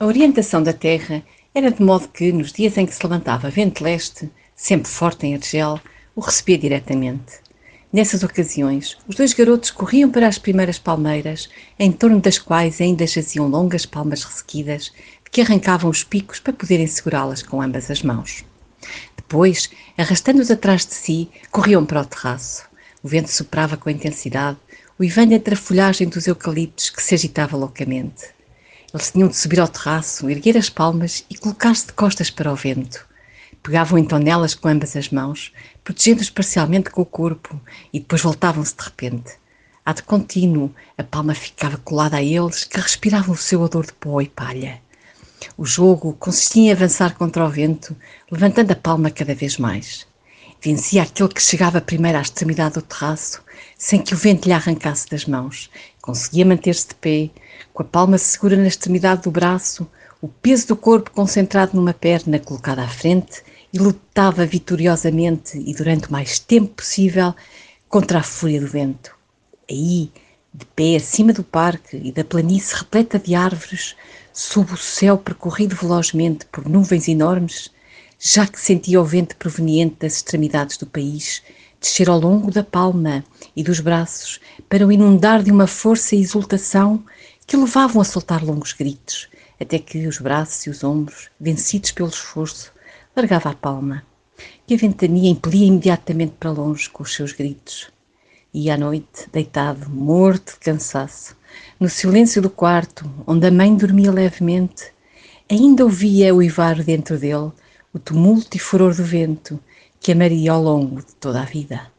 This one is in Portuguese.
A orientação da terra era de modo que, nos dias em que se levantava vento leste, sempre forte em Argel, o recebia diretamente. Nessas ocasiões, os dois garotos corriam para as primeiras palmeiras, em torno das quais ainda jaziam longas palmas ressequidas, de que arrancavam os picos para poderem segurá-las com ambas as mãos. Depois, arrastando-os atrás de si, corriam para o terraço. O vento soprava com intensidade, uivando entre a folhagem dos eucaliptos que se agitava loucamente. Eles tinham de subir ao terraço, erguer as palmas e colocar-se de costas para o vento. Pegavam então nelas com ambas as mãos, protegendo-os parcialmente com o corpo, e depois voltavam-se de repente. A de contínuo, a palma ficava colada a eles, que respiravam o seu odor de pó e palha. O jogo consistia em avançar contra o vento, levantando a palma cada vez mais. Vencia aquele que chegava primeiro à extremidade do terraço, sem que o vento lhe arrancasse das mãos. Conseguia manter-se de pé, com a palma segura na extremidade do braço, o peso do corpo concentrado numa perna colocada à frente e lutava vitoriosamente e durante o mais tempo possível contra a fúria do vento. Aí, de pé acima do parque e da planície repleta de árvores, sob o céu percorrido velozmente por nuvens enormes, já que sentia o vento proveniente das extremidades do país descer ao longo da palma e dos braços para o inundar de uma força e exultação que o levavam a soltar longos gritos, até que os braços e os ombros, vencidos pelo esforço, largava a palma, que a ventania impelia imediatamente para longe com os seus gritos. E à noite, deitado, morto de cansaço, no silêncio do quarto, onde a mãe dormia levemente, ainda ouvia uivar dentro dele o tumulto e furor do vento que amaria ao longo de toda a vida.